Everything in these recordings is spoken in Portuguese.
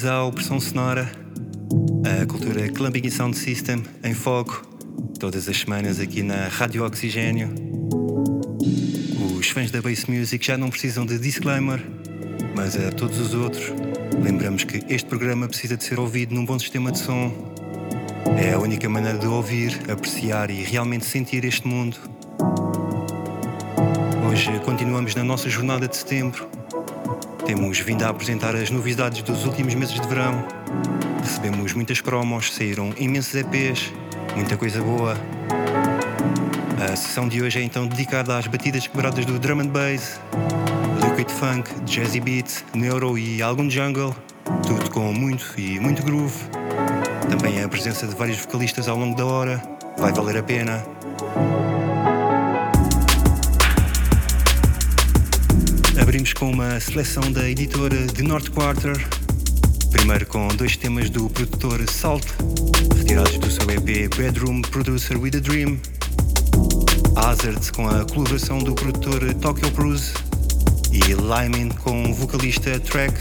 Bem-vindos ao Pressão Sonora, a cultura Clubbing e Sound System em foco, todas as semanas aqui na Rádio Oxigênio. Os fãs da Bass Music já não precisam de disclaimer, mas a todos os outros, lembramos que este programa precisa de ser ouvido num bom sistema de som. É a única maneira de ouvir, apreciar e realmente sentir este mundo. Hoje continuamos na nossa jornada de setembro temos vindo a apresentar as novidades dos últimos meses de verão. Recebemos muitas promos, saíram imensos EPs, muita coisa boa. A sessão de hoje é então dedicada às batidas quebradas do drum and bass, liquid funk, jazzy beat, neuro e algum jungle, tudo com muito e muito groove. Também a presença de vários vocalistas ao longo da hora, vai valer a pena. Abrimos com uma seleção da editora The North Quarter, primeiro com dois temas do produtor Salt, retirados do seu EP Bedroom Producer with a Dream, Hazard com a colaboração do produtor Tokyo Cruise e Lyman com o vocalista Track.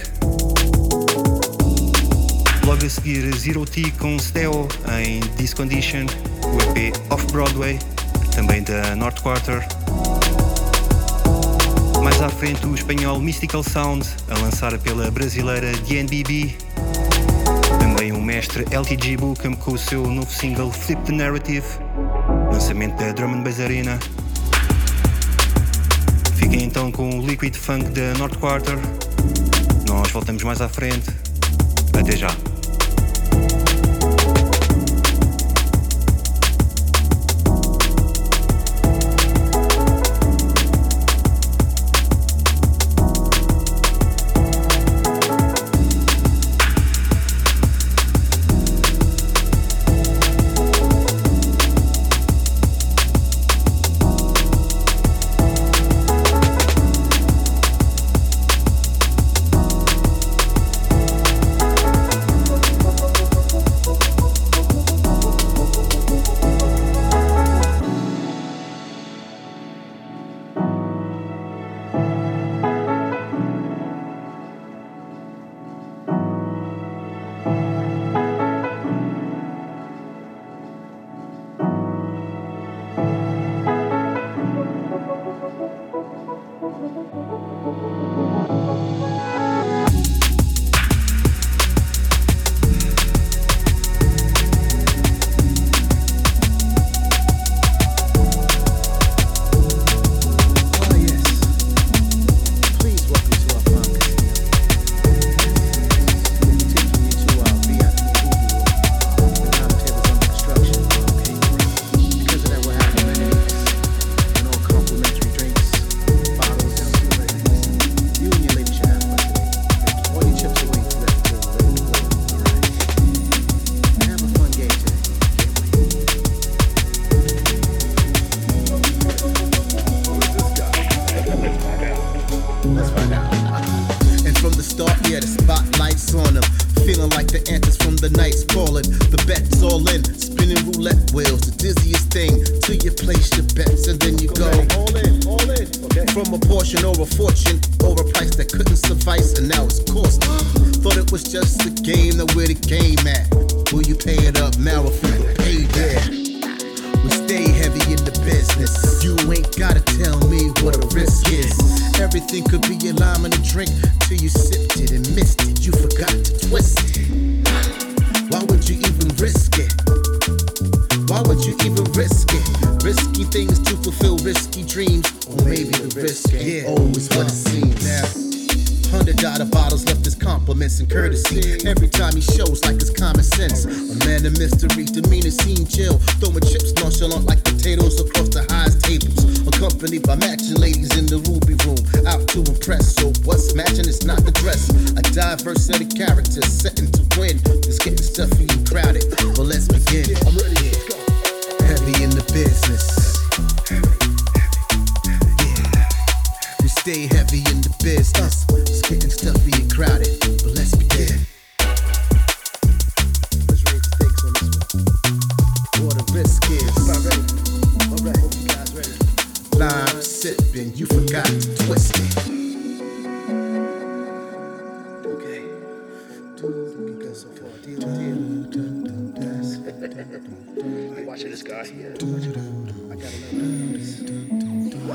Logo a seguir Zero T com Steo em This Condition, o EP Off-Broadway, também da North Quarter. Mais à frente, o espanhol Mystical Sound, a lançar pela brasileira DNBB. Também o mestre LTG Bookham com o seu novo single Flip the Narrative, lançamento da Drum and Bass Arena. Fiquem então com o Liquid Funk da North Quarter. Nós voltamos mais à frente. Até já.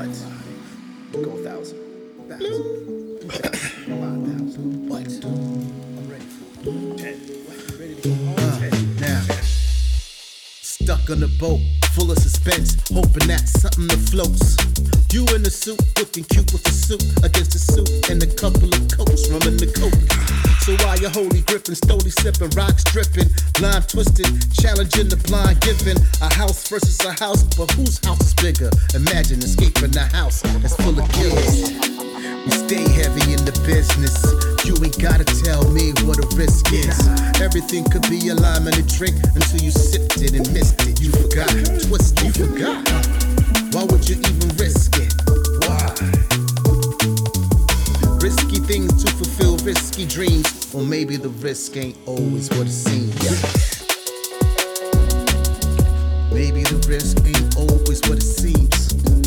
What? Go a thousand. Thousand. Come on, thousand. What? Stuck on a boat, full of suspense, hoping that something that floats. You in the suit, looking cute with a suit against the suit and a couple of coats, in the coat. So while you're holy gripping, slowly sipping, rocks dripping, lime twisting, challenging the blind giving. A house versus a house, but whose house is bigger? Imagine escaping the house that's full of killers. We stay heavy in the business. You ain't gotta tell me what a risk is. Everything could be a lime in a drink until you sipped it and missed it. You forgot, you forgot. Why would you even risk it? Why? Risky things to fulfill risky dreams, or maybe the risk ain't always what it seems. Maybe the risk ain't always what it seems.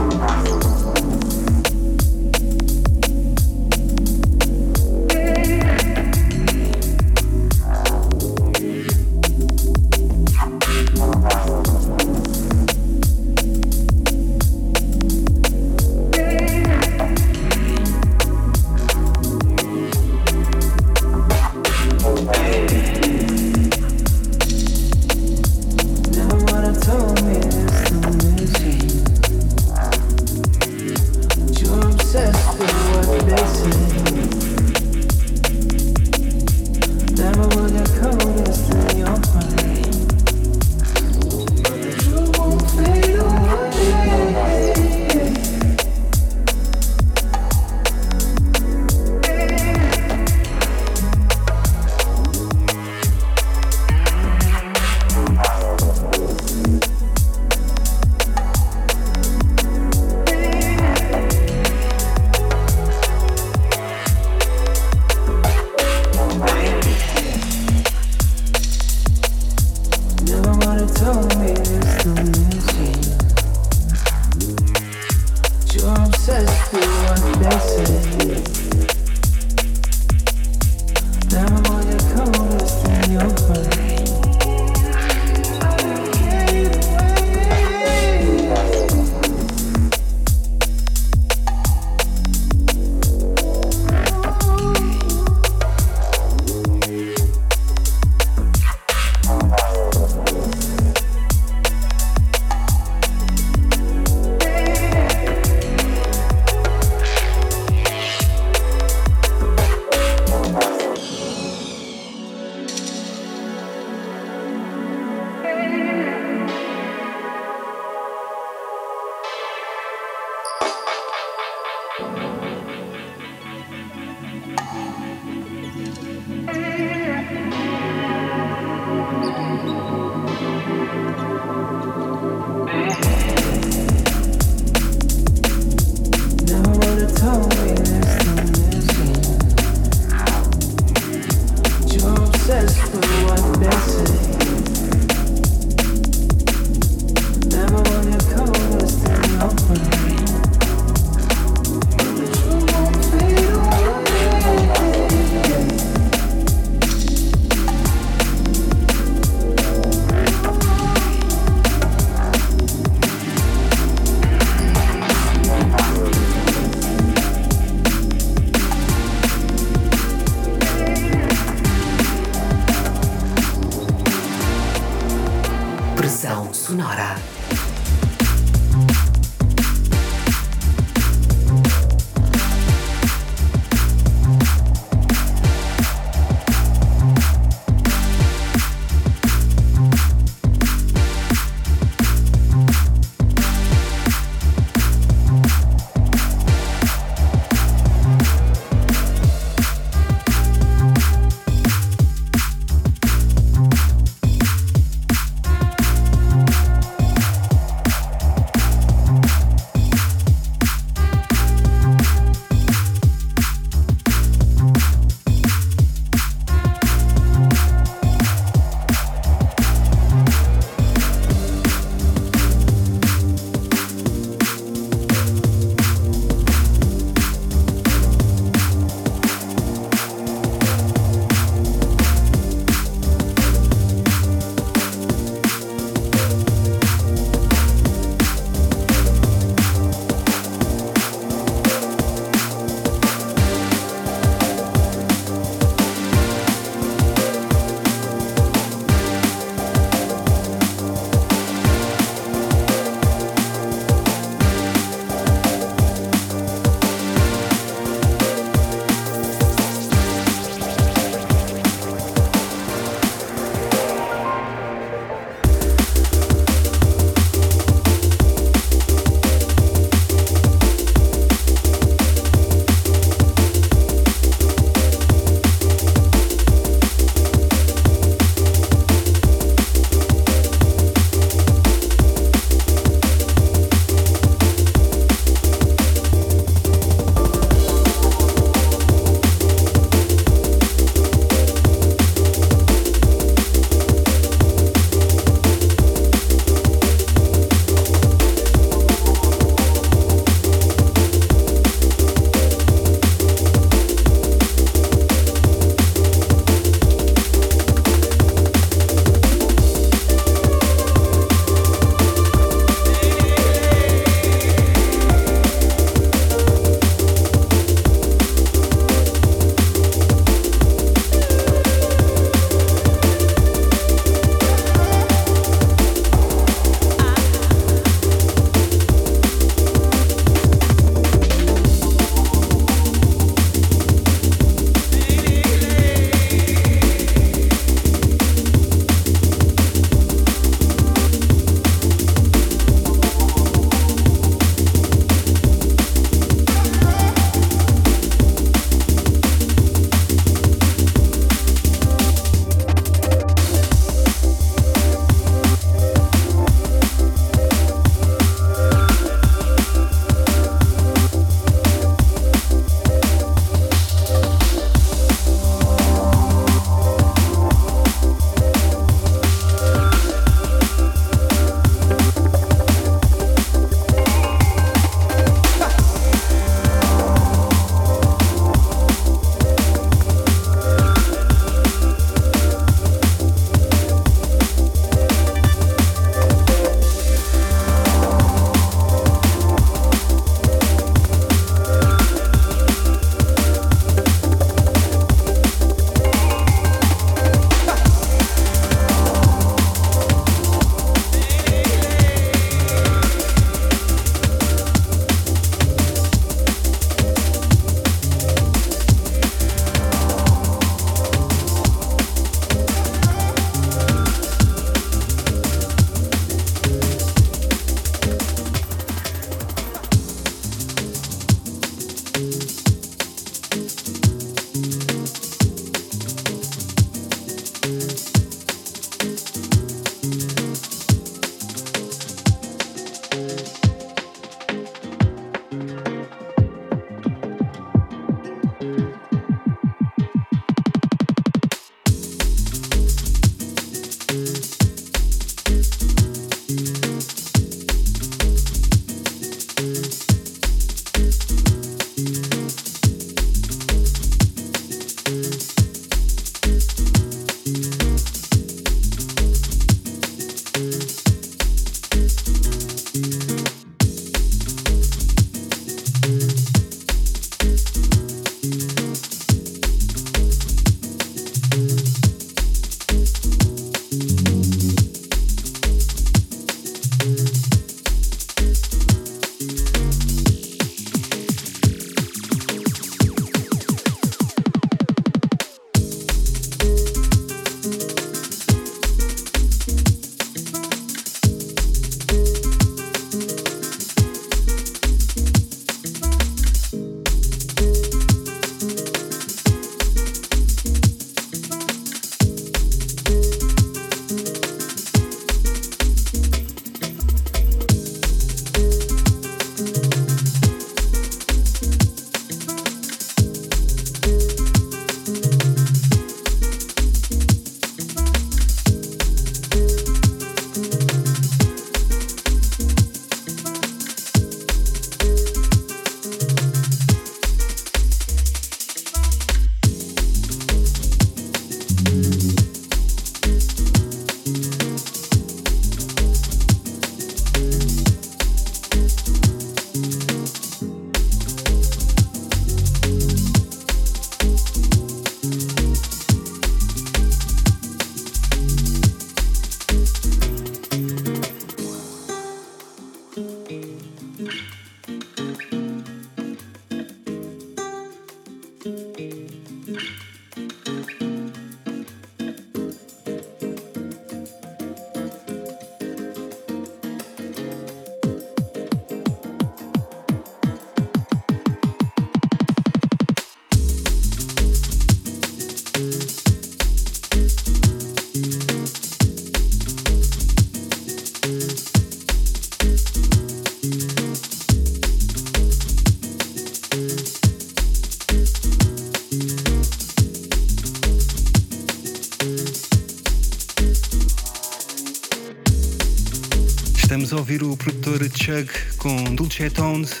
Chug com Dulce Tones,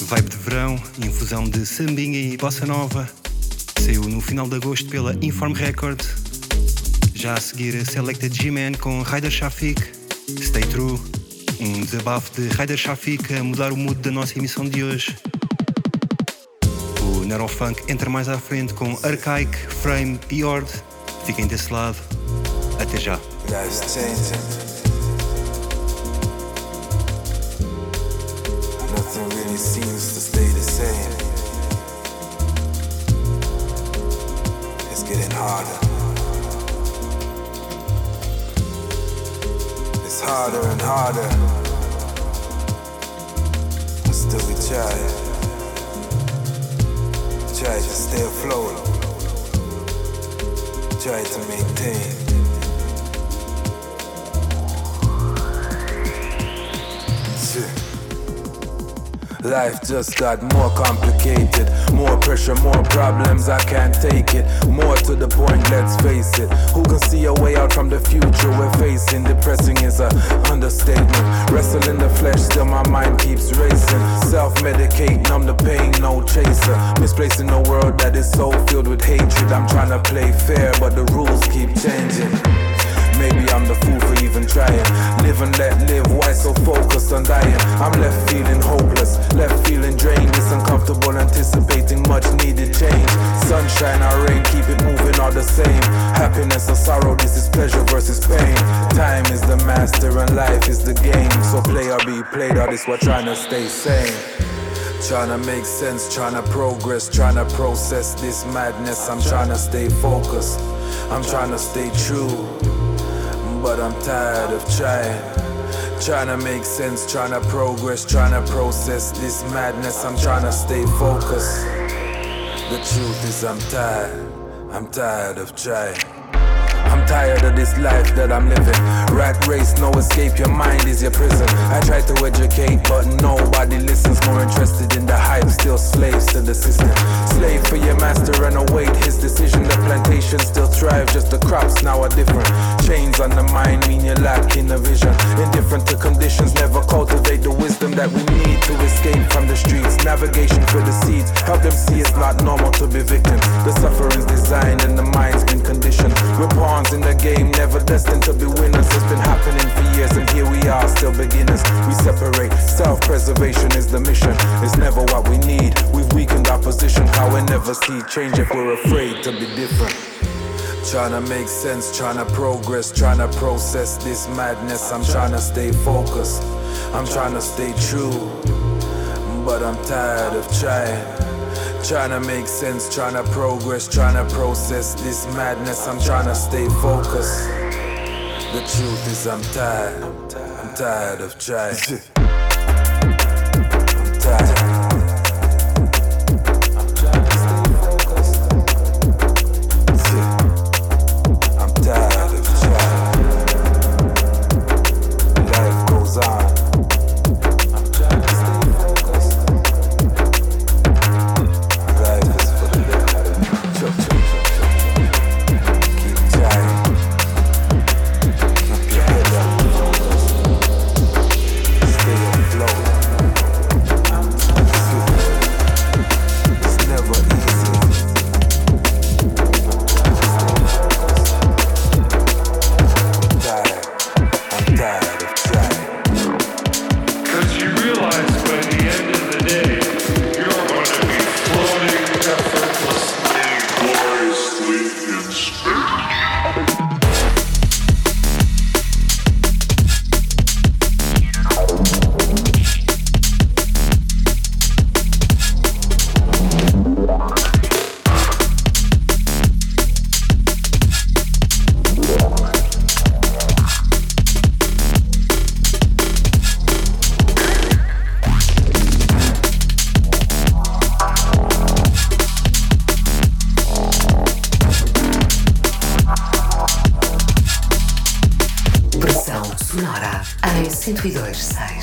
vibe de verão, infusão de sambinha e bossa nova. Saiu no final de agosto pela Inform Record. Já a seguir, Selected G-Man com Ryder Shafik, Stay True, um desabafo de Ryder Shafik a mudar o mood da nossa emissão de hoje. O Neurofunk entra mais à frente com Archaic, Frame e Ord. Fiquem desse lado. Até já. Really seems to stay the same. It's getting harder. It's harder and harder. But still we try. Try to stay afloat. Try to maintain. Life just got more complicated. More pressure, more problems, I can't take it. More to the point, let's face it. Who can see a way out from the future we're facing? Depressing is a understatement. Wrestle in the flesh, still my mind keeps racing. Self medicate, numb the pain, no chaser. Misplacing a world that is so filled with hatred. I'm trying to play fair, but the rules keep changing. Maybe I'm the fool for even trying. Live and let live, why so focused on dying? I'm left feeling hopeless, left feeling drained. It's uncomfortable, anticipating much needed change. Sunshine or rain, keep it moving all the same. Happiness or sorrow, this is pleasure versus pain. Time is the master and life is the game. So play or be played, or this we're trying to stay sane. Trying to make sense, trying to progress, trying to process this madness. I'm trying to stay focused, I'm trying to stay true but I'm tired of trying. Trying to make sense, trying to progress, trying to process this madness. I'm trying to stay focused. The truth is, I'm tired. I'm tired of trying. Tired of this life that I'm living. Rat race, no escape, your mind is your prison. I try to educate, but nobody listens. More interested in the hype, still slaves to the system. Slave for your master and await his decision. The plantation still thrive, just the crops now are different. Chains on the mind mean you're lacking a vision. Indifferent to conditions, never cultivate the wisdom that we need to escape from the streets. Navigation for the seeds, help them see it's not normal to be victims. The suffering's designed and the mind's been conditioned. Destined to be winners. It's been happening for years, and here we are, still beginners. We separate, self preservation is the mission. It's never what we need. We've weakened our position, how we never see change if we're afraid to be different. Trying to make sense, trying to progress, trying to process this madness. I'm trying to stay focused, I'm trying to stay true, but I'm tired of trying. Trying to make sense, trying to progress, trying to process this madness. I'm trying to stay focused. The truth is, I'm tired. I'm tired of trying. 102 6.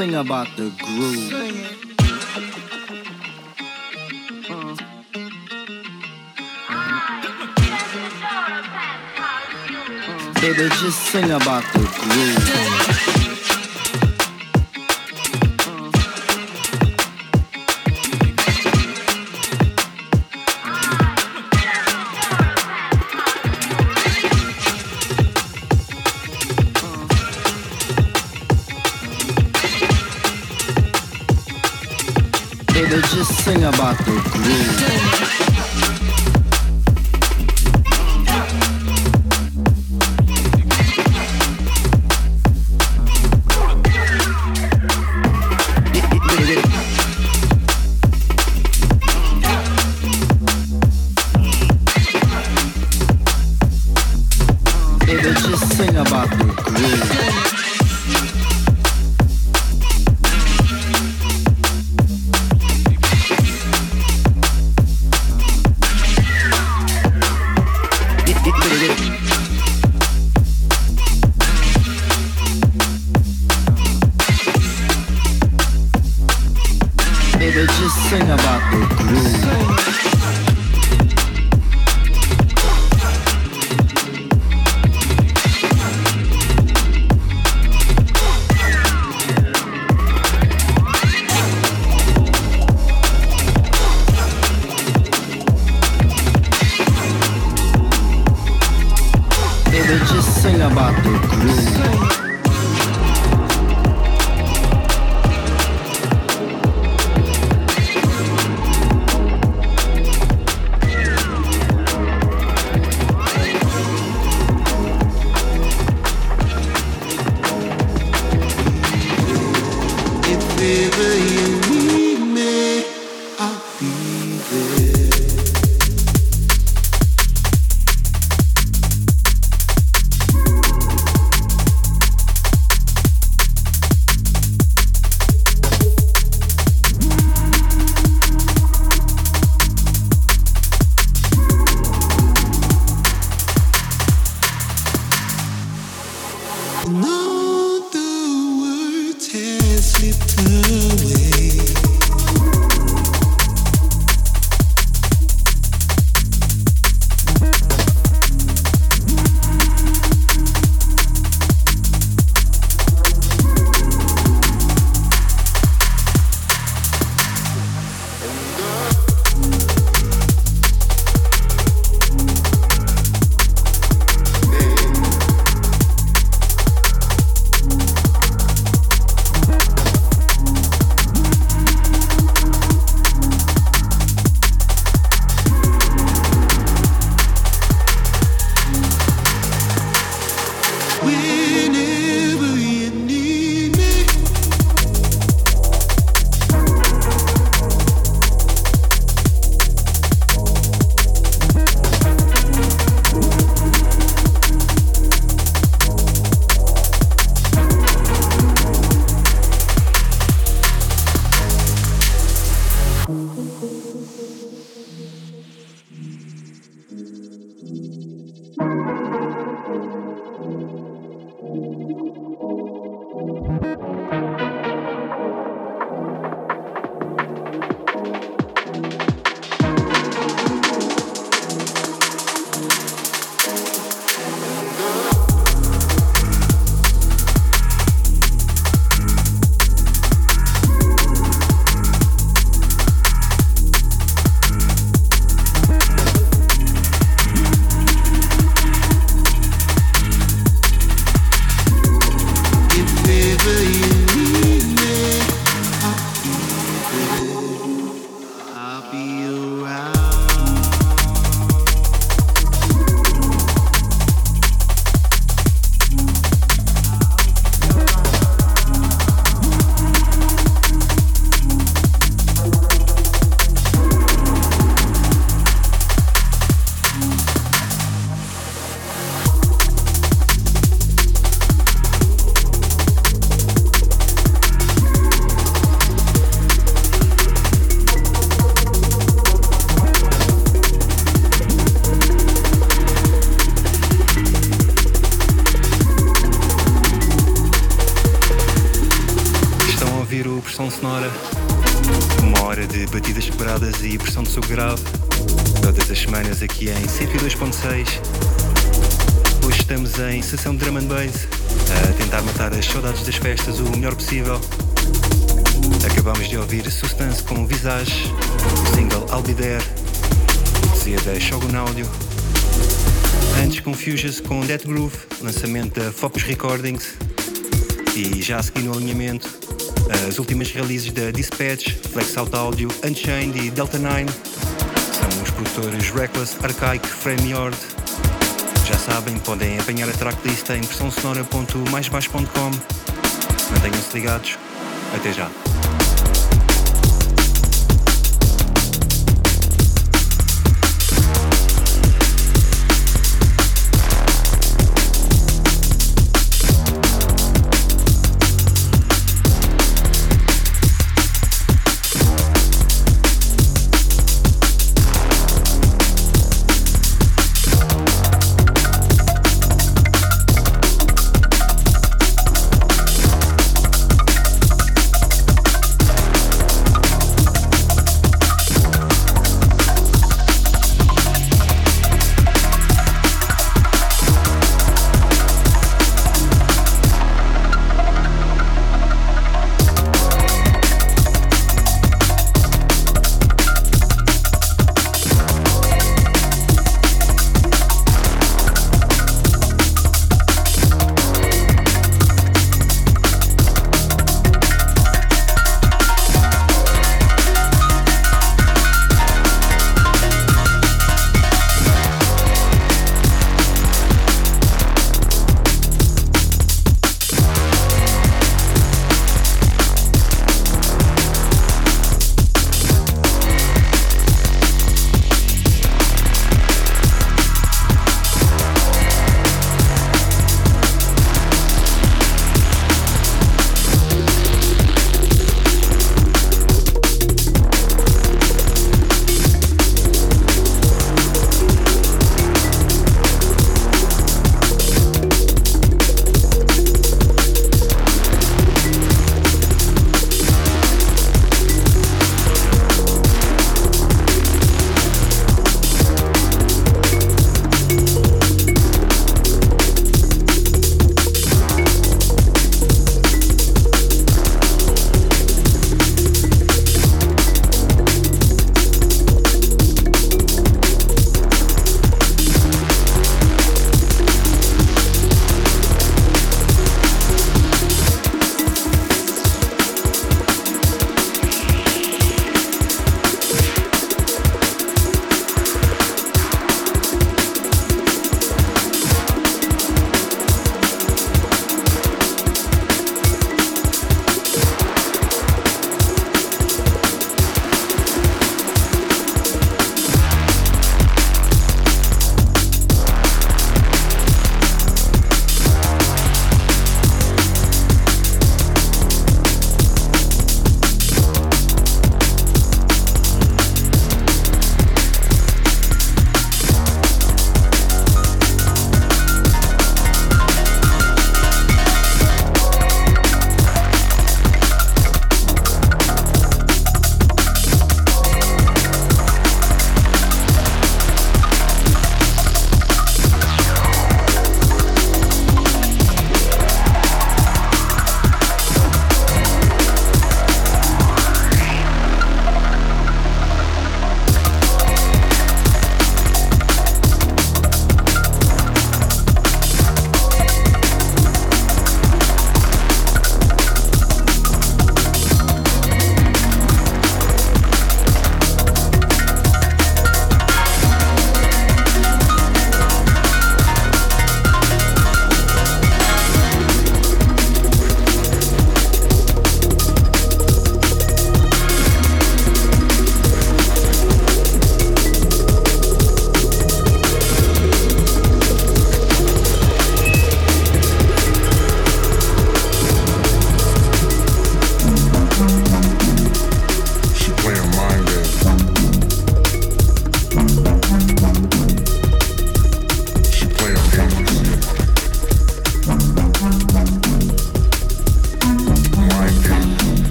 sing about the groove. Uh. Baby, just sing about the groove. Dr. Groove. Som grave, todas as semanas aqui em 102.6. Hoje estamos em sessão de drum and bass, a tentar matar as saudades das festas o melhor possível. Acabamos de ouvir Substance com Visage, o single There, cortesia da Shogun Audio. Antes Confusions com Dead Groove, lançamento da Focus Recordings. E já a seguir no alinhamento, as últimas releases da Dispatch, Flex Out Audio, Unchained e Delta 9. São os produtores Reckless, Archaic, Frame Yard. Já sabem, podem apanhar a tracklist em pressãosonora.maisbaixo.com. Mantenham-se ligados. Até já.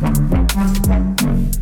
Thank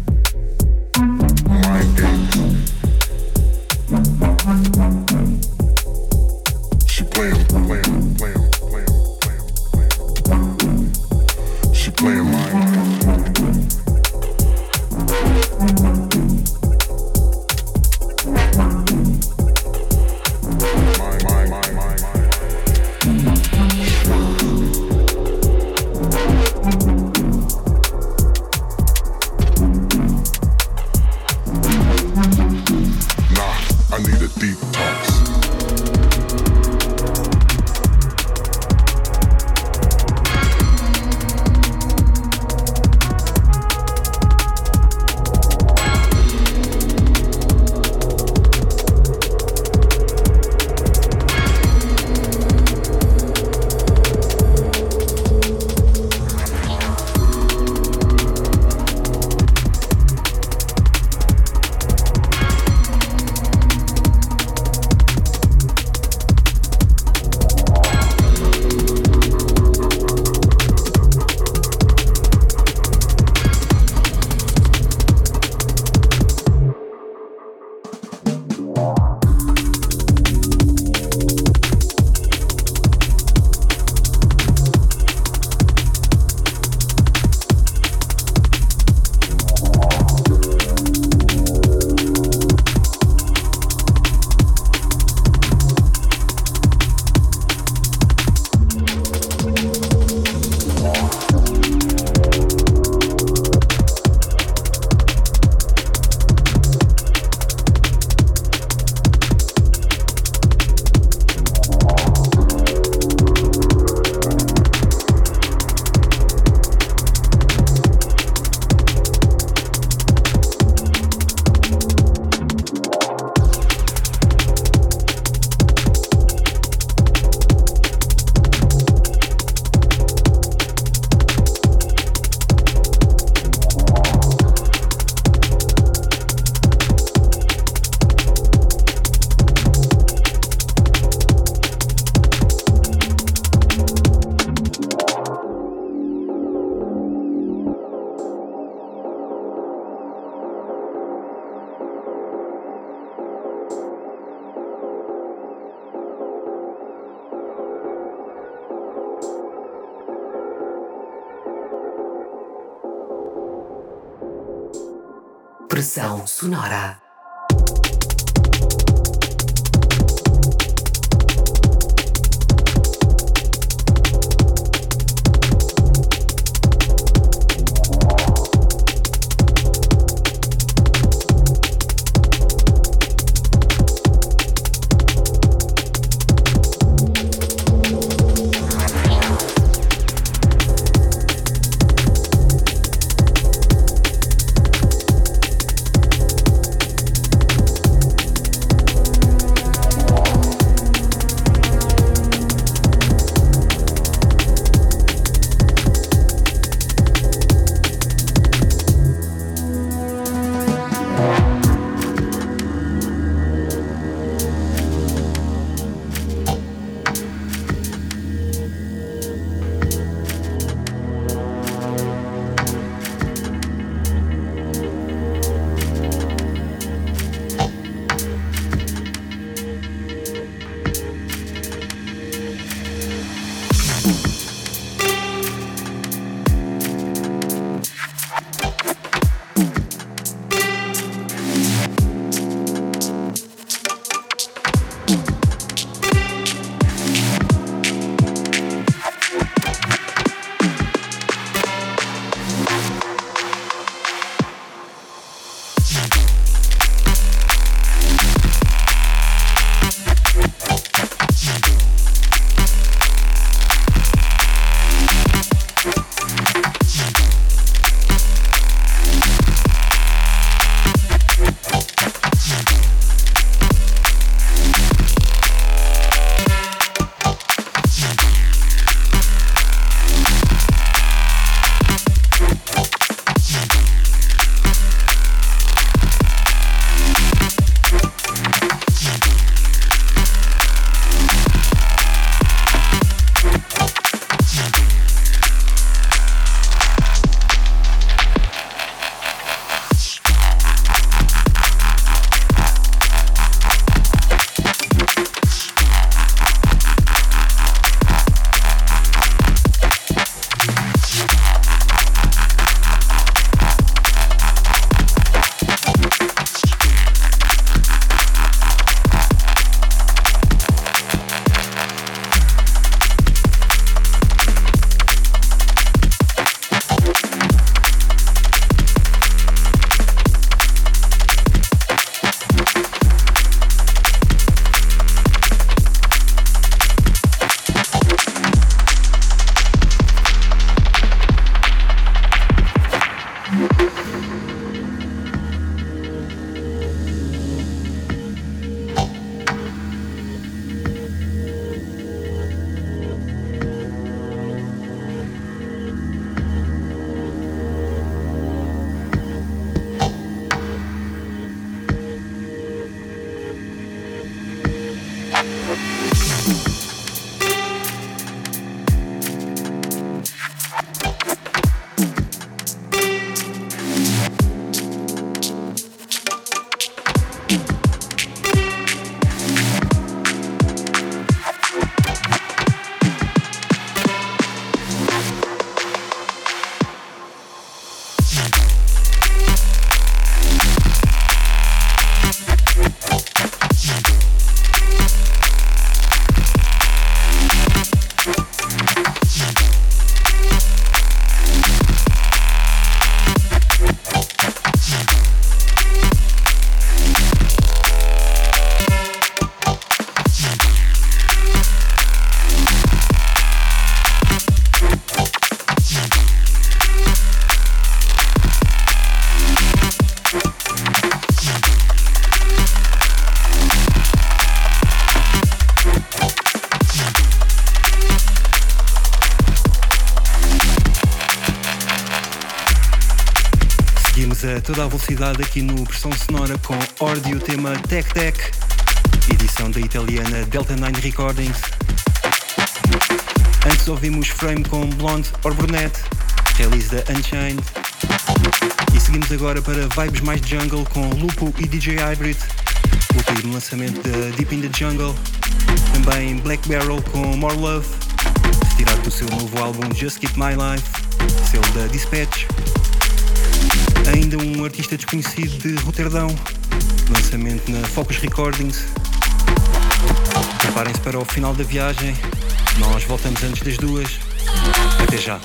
toda a velocidade aqui no Pressão Sonora com Ordi, o tema Tech Tech, edição da italiana Delta 9 Recordings. Antes ouvimos Frame com Blonde or Brunette, release da Unchained. E seguimos agora para vibes mais jungle com Lupo e DJ Hybrid, último lançamento de Deep in the Jungle. Também Black Barrel com More Love, retirado do seu novo álbum Just Keep My Life, selo da Dispatch. Ainda um artista desconhecido de Roterdão, lançamento na Focus Recordings. Preparem-se para o final da viagem, nós voltamos antes das duas. Até já.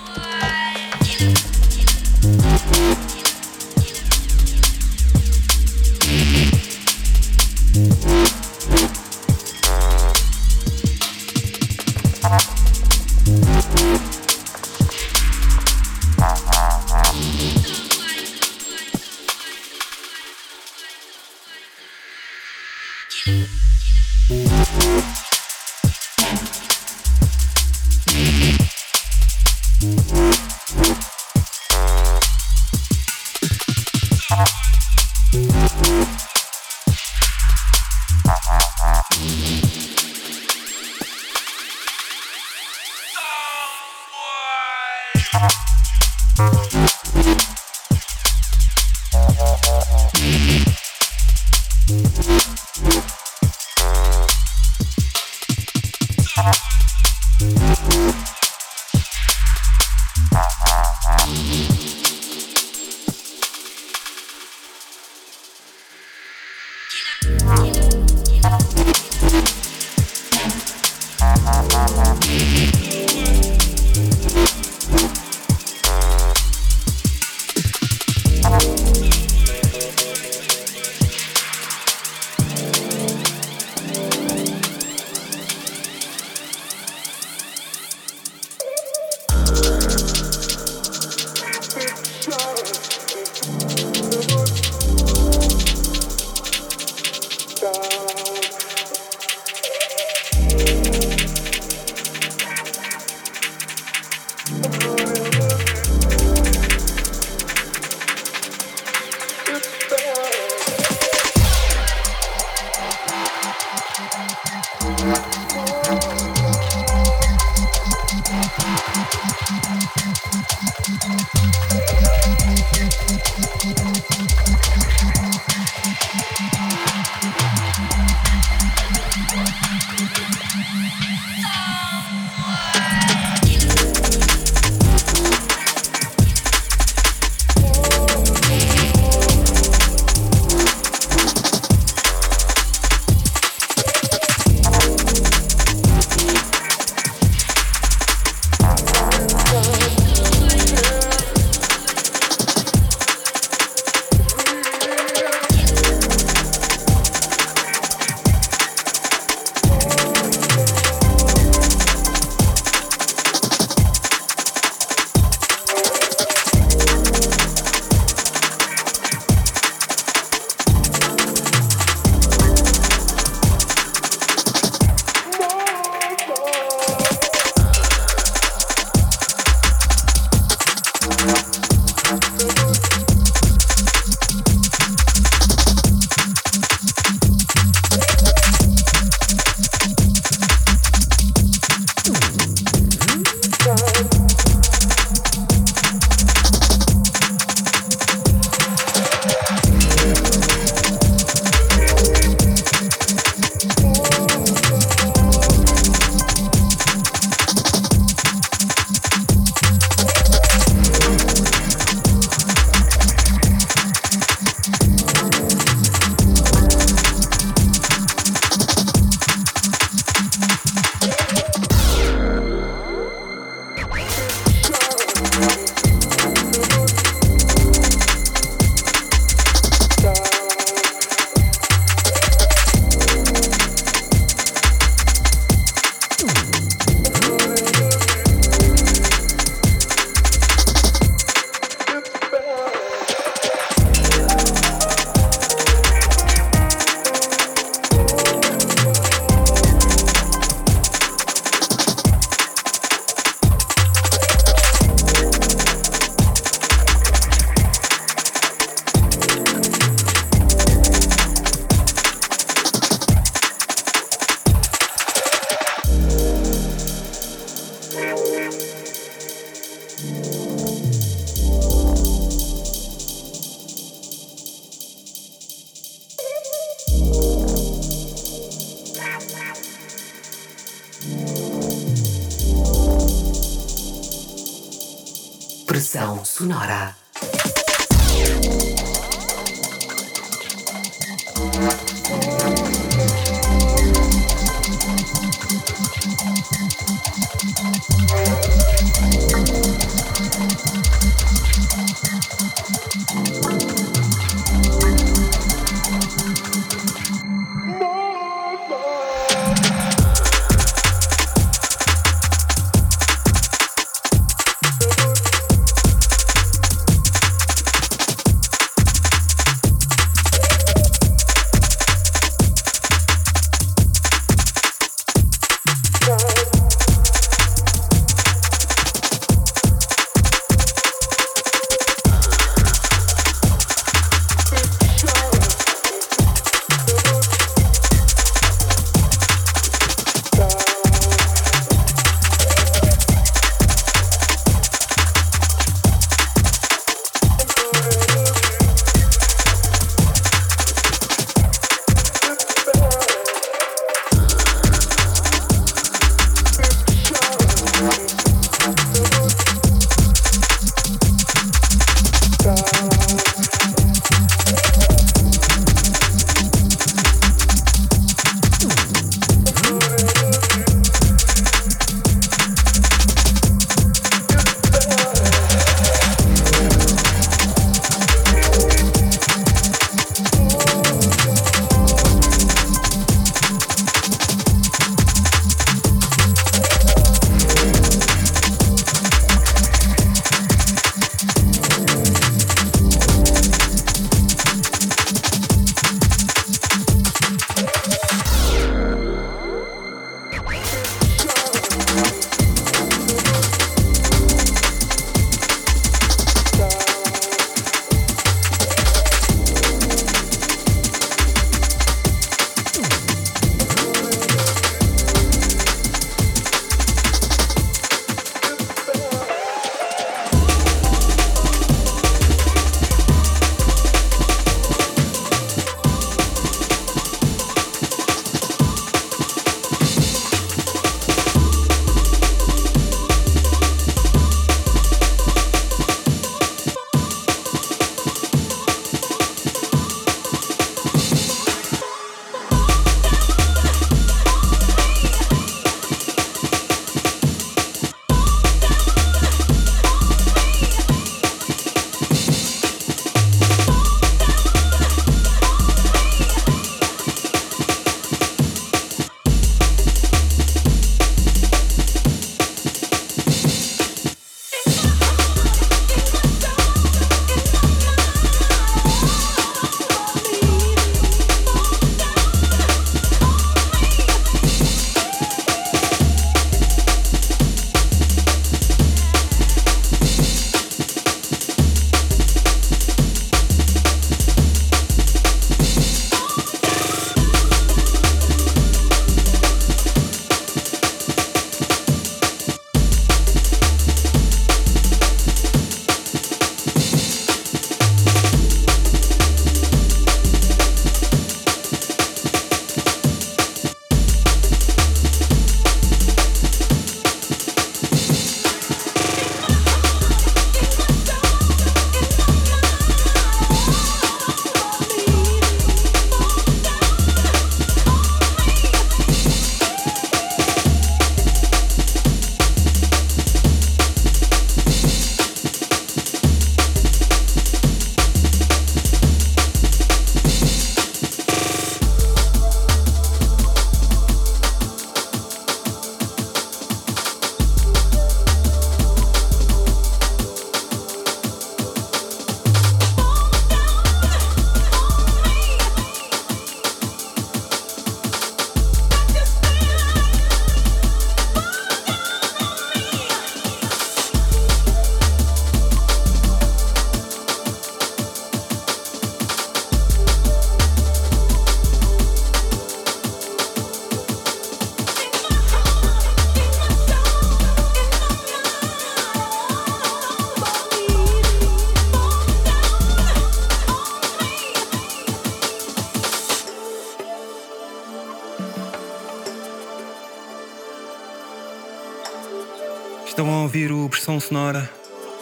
sonora.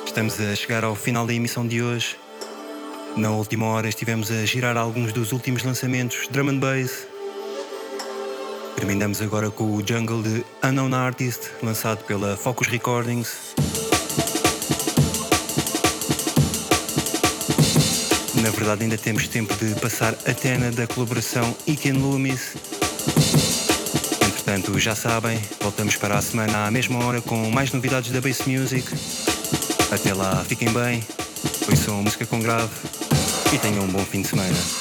Estamos a chegar ao final da emissão de hoje. Na última hora estivemos a girar alguns dos últimos lançamentos drum and bass. Terminamos agora com o Jungle de Unknown Artist, lançado pela Focus Recordings. Na verdade, ainda temos tempo de passar a tena da colaboração Iken Loomis Entretanto, já sabem, voltamos para a semana à mesma hora com mais novidades da Bass Music. Até lá, fiquem bem, ouçam música com grave e tenham um bom fim de semana.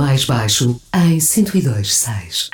Mais baixo em 102.6.